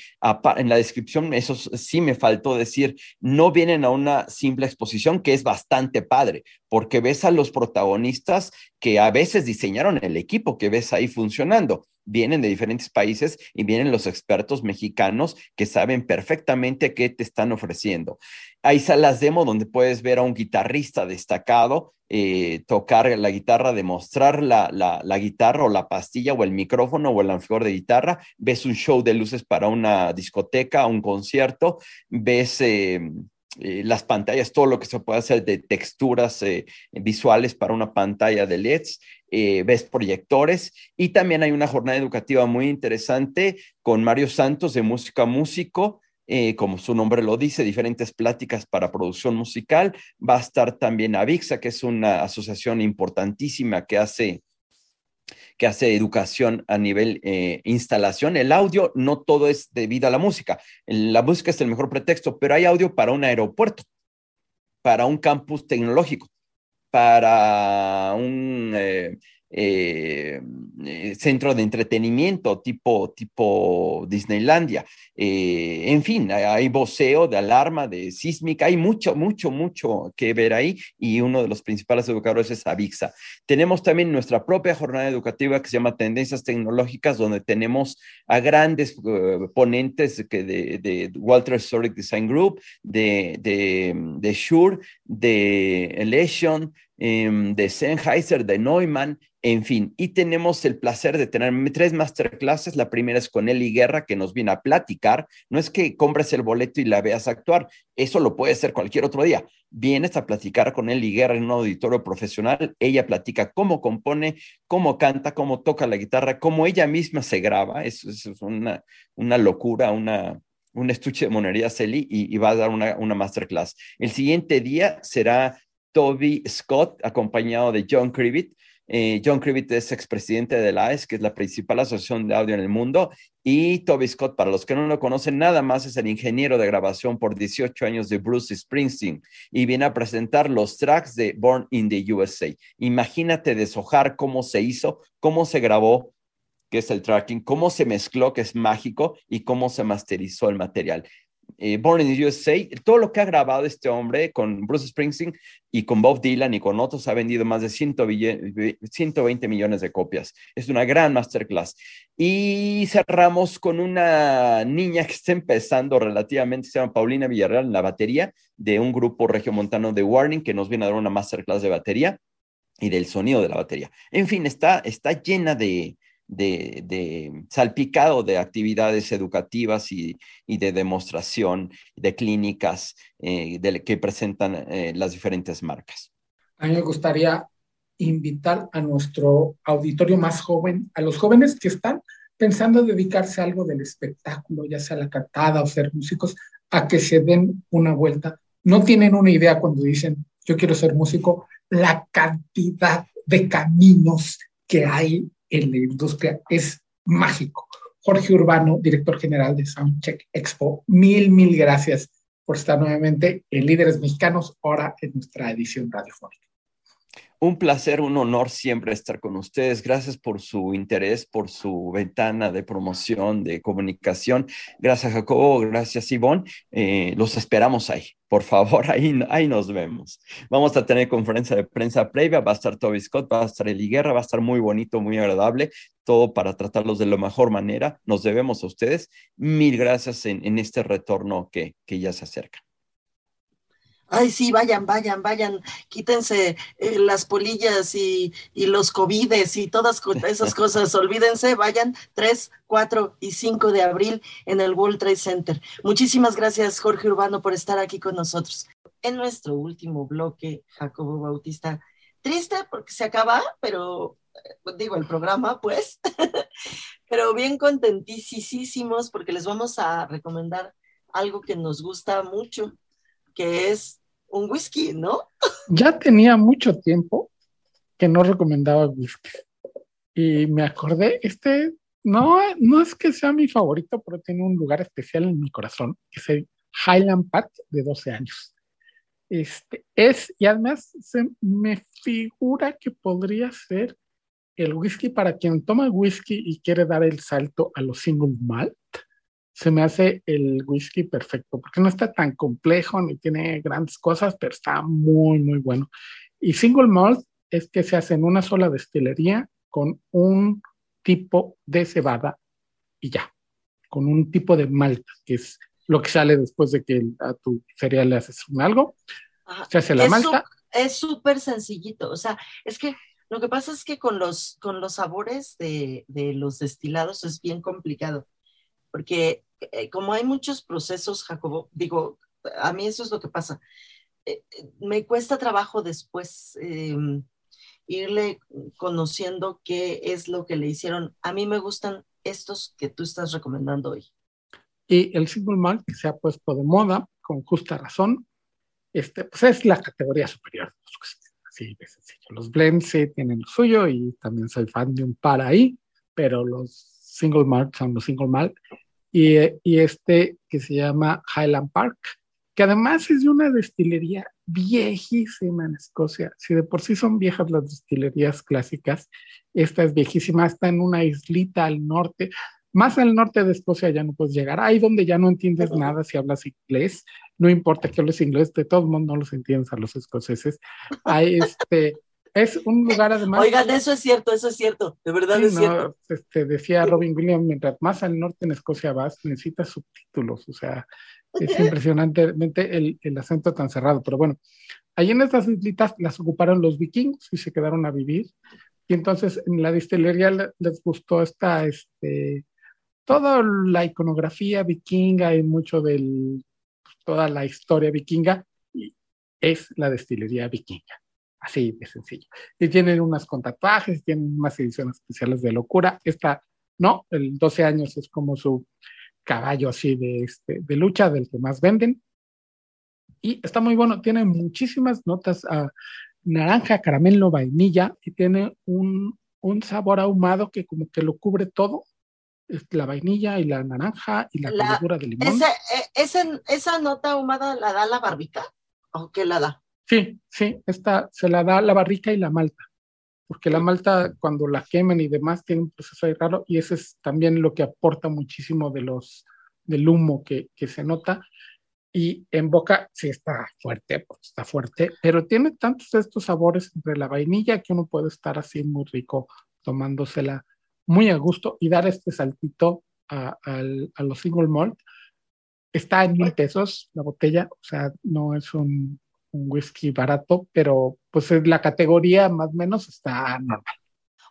en la descripción, eso sí me faltó decir, no vienen a una simple exposición que es bastante padre, porque ves a los protagonistas que a veces diseñaron el equipo que ves ahí funcionando vienen de diferentes países y vienen los expertos mexicanos que saben perfectamente qué te están ofreciendo. Hay salas demo donde puedes ver a un guitarrista destacado eh, tocar la guitarra, demostrar la, la, guitarra o la pastilla o el micrófono o el amplificador de guitarra, ves un show de luces para una discoteca, un concierto, ves eh, eh, las pantallas, todo lo que se puede hacer de texturas visuales para una pantalla de LEDs, ves proyectores y también hay una jornada educativa muy interesante con Mario Santos de Música Músico eh, como su nombre lo dice, diferentes pláticas para producción musical. Va a estar también Avixa, que es una asociación importantísima que hace que hace educación a nivel eh, instalación. El audio no todo es debido a la música. La música es el mejor pretexto, pero hay audio para un aeropuerto, para un campus tecnológico, para un eh, eh, eh, centro de entretenimiento tipo, tipo Disneylandia. Eh, en fin, hay, voceo de alarma, de sísmica, hay mucho, mucho, mucho que ver ahí y uno de los principales educadores es Avixa. Tenemos también nuestra propia jornada educativa que se llama Tendencias Tecnológicas, donde tenemos a grandes ponentes que de, de, Walter Historic Design Group, de, de, de Shure, de Election, em, de Sennheiser, de Neumann, en fin, y tenemos el placer de tener tres masterclasses. La primera es con Eli Guerra, que nos viene a platicar. No es que compres el boleto y la veas actuar, eso lo puede hacer cualquier otro día. Vienes a platicar con Eli Guerra en un auditorio profesional. Ella platica cómo compone, cómo canta, cómo toca la guitarra, cómo ella misma se graba. Eso, es una, una locura, una, un estuche de monerías Eli y, va a dar una, una masterclass. El siguiente día será Toby Scott, acompañado de John Cribbett Eh, John Cribbett es expresidente de la AES, que es la principal asociación de audio en el mundo. Y Toby Scott, para los que no lo conocen, nada más es el ingeniero de grabación por 18 años de Bruce Springsteen y viene a presentar los tracks de Born in the USA. Imagínate deshojar cómo se hizo, cómo se grabó, que es el tracking, cómo se mezcló, que es mágico, y cómo se masterizó el material. Eh, Born in the USA, todo lo que ha grabado este hombre con Bruce Springsteen y con Bob Dylan y con otros ha vendido más de 120 millones de copias. Es una gran masterclass. Y cerramos con una niña que está empezando relativamente, se llama Paulina Villarreal, en la batería de un grupo regiomontano de Warning que nos viene a dar una masterclass de batería y del sonido de la batería. En fin, está, está llena de, de, salpicado de actividades educativas y, de demostración, de clínicas eh, que presentan eh, las diferentes marcas. A mí me gustaría invitar a nuestro auditorio más joven, a los jóvenes que están pensando dedicarse a algo del espectáculo, ya sea la cantada o ser músicos, a que se den una vuelta. No tienen una idea cuando dicen, yo quiero ser músico, la cantidad de caminos que hay en la industria es mágico. Jorge Urbano, director general de Soundcheck Expo, mil, mil gracias por estar nuevamente en Líderes Mexicanos, ahora en nuestra edición radiofónica. Un placer, un honor siempre estar con ustedes. Gracias por su interés, por su ventana de promoción, de comunicación. Gracias, Jacobo. Gracias, Ivonne. Eh, los esperamos ahí. Por favor, [LAUGHS] ahí, ahí nos vemos. Vamos a tener conferencia de prensa previa. Va a estar Toby Scott, va a estar Eli Guerra, va a estar muy bonito, muy agradable. Todo para tratarlos de la mejor manera. Nos debemos a ustedes. Mil gracias en, en este retorno que, que ya se acerca. Ay, sí, vayan, vayan, vayan, quítense eh, las polillas y, los covides y todas esas cosas, olvídense, vayan 3, 4 y 5 de abril en el World Trade Center. Muchísimas gracias, Jorge Urbano, por estar aquí con nosotros. En nuestro último bloque, Jacobo Bautista, triste porque se acaba, pero eh, digo, el programa, pues, [LAUGHS] pero bien contentísimos porque les vamos a recomendar algo que nos gusta mucho, que es un whisky, ¿no? Ya tenía mucho tiempo que no recomendaba whisky. Y me acordé, este no, no es que sea mi favorito, pero tiene un lugar especial en mi corazón, que es el Highland Pat de 12 años. Este es, y además se me figura que podría ser el whisky para quien toma whisky y quiere dar el salto a los single malt se me hace el whisky perfecto, porque no está tan complejo ni tiene grandes cosas, pero está muy, muy bueno. Y single malt es que se hace en una sola destilería con un tipo de cebada y ya, con un tipo de malta, que es lo que sale después de que a tu cereal le haces un algo. Se hace la malta. Es súper sencillito, o sea, es que lo que pasa es que con los, con los sabores de, de los destilados es bien complicado porque eh, como hay muchos procesos, Jacobo, digo, a mí eso es lo que pasa. Eh, eh, me cuesta trabajo después em, irle conociendo qué es lo que le hicieron. A mí me gustan estos que tú estás recomendando hoy. Y el single malt que se ha puesto de moda, con justa razón, este, pues es la categoría superior. Así de sencillo. Los blends sí tienen lo suyo y también soy fan de un par ahí, pero los single malt son los single malt y, y, este que se llama Highland Park, que además es de una destilería viejísima en Escocia. Si de por sí son viejas las destilerías clásicas, esta es viejísima, está en una islita al norte. Más al norte de Escocia ya no puedes llegar. Ahí donde ya no entiendes nada si hablas inglés. No importa que hables inglés, de todos modos no los entiendes a los escoceses. Hay este, es un lugar además. Oigan, eso es cierto, eso es cierto, de verdad es cierto. Este, decía Robin Williams, mientras más al norte en Escocia vas, necesitas subtítulos, o sea, es [LAUGHS] impresionantemente el, el acento tan cerrado, pero bueno, ahí en estas islitas las ocuparon los vikingos y se quedaron a vivir, y entonces en la distillería les gustó esta, este, toda la iconografía vikinga y mucho de toda la historia vikinga, y es la destilería vikinga. Así de sencillo. Y tienen unas con tatuajes, tienen unas ediciones especiales de locura. Esta, no, el 12 años es como su caballo así de, este, de lucha, del que más venden. Y está muy bueno, tiene muchísimas notas. Ah, naranja, caramelo, vainilla y tiene un, un sabor ahumado que como que lo cubre todo la vainilla y la naranja y la, la de limón. Ese, ¿Esa nota ahumada la da la barrica o qué la da? Sí, sí, esta se la da la barrica y la malta, porque la malta cuando la queman y demás tiene un proceso ahí raro y ese es también lo que aporta muchísimo de los, del humo que, que se nota. Y en boca sí está fuerte, está fuerte, pero tiene tantos de estos sabores entre la vainilla que uno puede estar así muy rico tomándosela muy a gusto y dar este saltito a, los single malt. Está en mil pesos la botella, o sea, no es un, whisky barato, pero pues en la categoría más o menos está normal.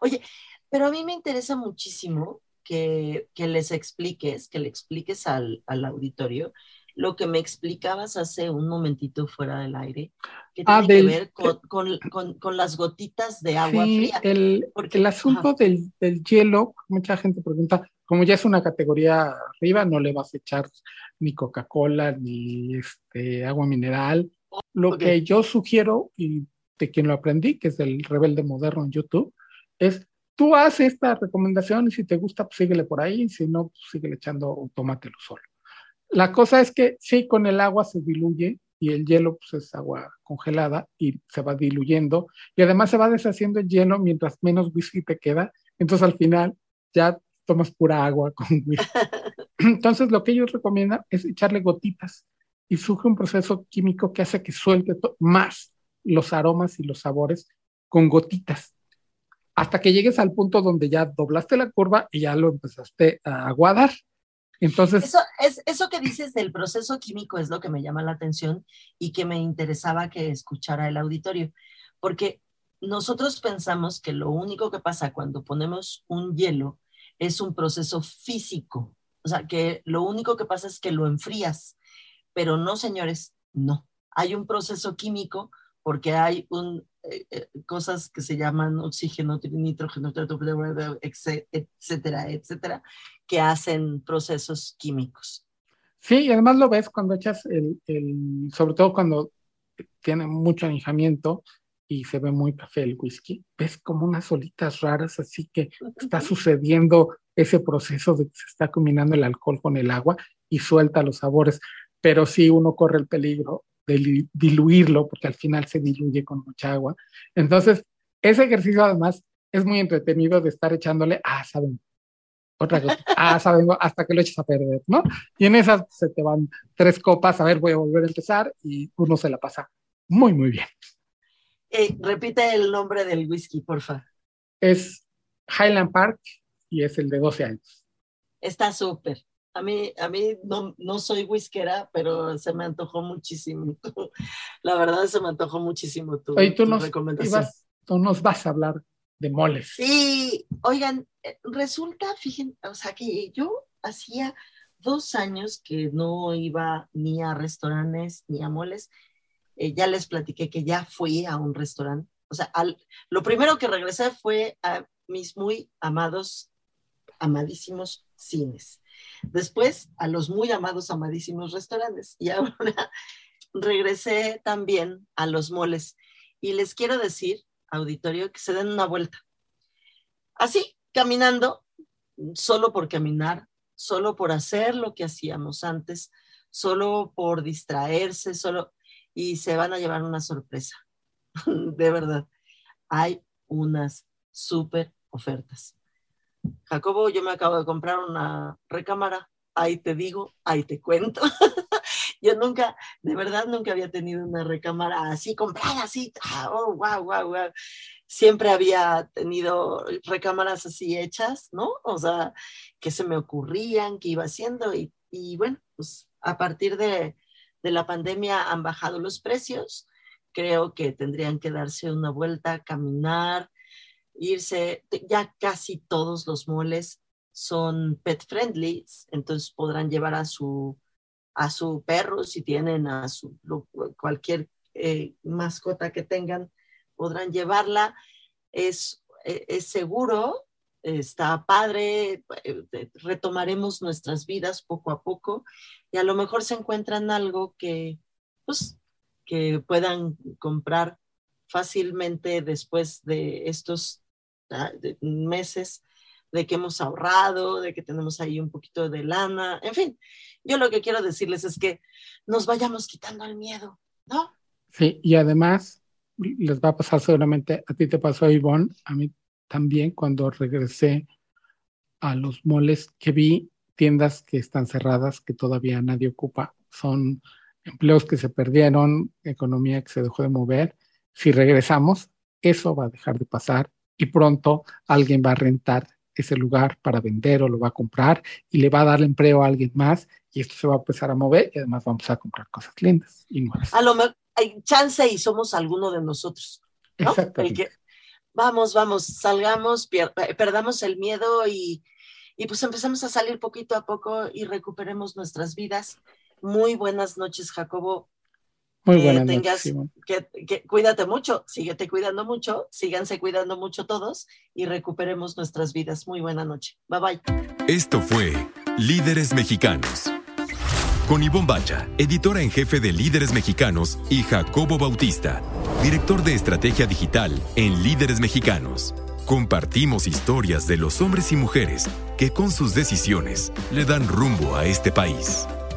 Oye, pero a mí me interesa muchísimo que, les expliques, que le expliques al, al auditorio lo que me explicabas hace un momentito fuera del aire, que ah, tiene que ver con, las gotitas de agua fría. El, porque, el asunto del, hielo, mucha gente pregunta, como ya es una categoría arriba, no le vas a echar ni Coca-Cola ni este, agua mineral. Lo que yo sugiero, y de quien lo aprendí, que es del Rebelde Moderno en YouTube, es tú haces esta recomendación y si te gusta, pues síguele por ahí, si no, pues síguele echando tómatelo solo. La cosa es que sí, con el agua se diluye y el hielo pues, es agua congelada y se va diluyendo y además se va deshaciendo el hielo mientras menos whisky te queda. Entonces al final ya tomas pura agua con whisky. [LAUGHS] Entonces lo que ellos recomiendan es echarle gotitas y surge un proceso químico que hace que suelte más los aromas y los sabores con gotitas hasta que llegues al punto donde ya doblaste la curva y ya lo empezaste a aguadar. Entonces. Eso, es, eso que dices del proceso químico es lo que me llama la atención y que me interesaba que escuchara el auditorio, porque nosotros pensamos que lo único que pasa cuando ponemos un hielo es un proceso físico, o sea, que lo único que pasa es que lo enfrías, pero no, señores, no. Hay un proceso químico porque hay un, eh, eh, cosas que se llaman oxígeno, nitrógeno, etcétera, etcétera, que hacen procesos químicos. Sí, y además lo ves cuando echas el, el sobre todo cuando tiene mucho anijamiento y se ve muy café el whisky, ves como unas olitas raras, así que está sucediendo ese proceso de que se está combinando el alcohol con el agua y suelta los sabores, pero sí uno corre el peligro diluirlo, porque al final se diluye con mucha agua. Entonces, ese ejercicio además es muy entretenido de estar echándole, ah, saben, otra cosa, ah, saben, [LAUGHS] hasta que lo eches a perder, ¿no? Y en esas se te van tres copas, a ver, voy a volver a empezar y uno se la pasa muy, muy bien. Eh, repite el nombre del whisky, porfa. Es Highland Park y es el de 12 años. Está súper. A mí, a mí no, no soy whiskera, pero se me antojó muchísimo. [LAUGHS] La verdad se me antojó muchísimo tu, Oye, tú nos, tú nos vas a hablar de moles. Sí, oigan, eh, resulta, fíjense, o sea que yo hacía dos años que no iba ni a restaurantes ni a moles. Eh, ya les platiqué que ya fui a un restaurante. O sea, al, lo primero que regresé fue a mis muy amados, amadísimos cines. Después a los muy amados, amadísimos restaurantes. Y ahora [LAUGHS] regresé también a los moles. Y les quiero decir, auditorio, que se den una vuelta. Así, caminando, solo por caminar, solo por hacer lo que hacíamos antes, solo por distraerse, solo, y se van a llevar una sorpresa. [LAUGHS] De verdad, hay unas súper ofertas. Jacobo, yo me acabo de comprar una recámara, ahí te digo, ahí te cuento. [LAUGHS] yo nunca, de verdad, nunca había tenido una recámara así comprada, así, ah, oh, wow, wow, wow. Siempre había tenido recámaras así hechas, ¿no? O sea, que se me ocurrían, que iba haciendo y, y bueno, pues a partir de, de la pandemia han bajado los precios. Creo que tendrían que darse una vuelta, caminar, irse, ya casi todos los moles son pet friendly, entonces podrán llevar a su, a su perro, si tienen a su cualquier eh, mascota que tengan, podrán llevarla. Es, e, es seguro, está padre, eh, retomaremos nuestras vidas poco a poco y a lo mejor se encuentran algo que, pues, que puedan comprar fácilmente después de estos ah, meses de que hemos ahorrado, de que tenemos ahí un poquito de lana, en fin, yo lo que quiero decirles es que nos vayamos quitando el miedo, ¿no? Sí, y además les va a pasar seguramente, a ti te pasó, Ivonne, a mí también cuando regresé a los moles que vi tiendas que están cerradas, que todavía nadie ocupa, son empleos que se perdieron, economía que se dejó de mover. Si regresamos, eso va a dejar de pasar y pronto alguien va a rentar ese lugar para vender o lo va a comprar y le va a dar empleo a alguien más y esto se va a empezar a mover y además vamos a comprar cosas lindas y nuevas. A lo mejor hay chance y somos alguno de nosotros. ¿no? El que, vamos, vamos, salgamos, eh, perdamos el miedo y, y pues empezamos a salir poquito a poco y recuperemos nuestras vidas. Muy buenas noches, Jacobo. Muy buenas noches. Que, cuídate mucho, síguete cuidando mucho, síganse cuidando mucho todos y recuperemos nuestras vidas. Muy buena noche. Bye bye. Esto fue Líderes Mexicanos. Con Ivonne Bacha, editora en jefe de Líderes Mexicanos, y Jacobo Bautista, director de estrategia digital en Líderes Mexicanos. Compartimos historias de los hombres y mujeres que con sus decisiones le dan rumbo a este país.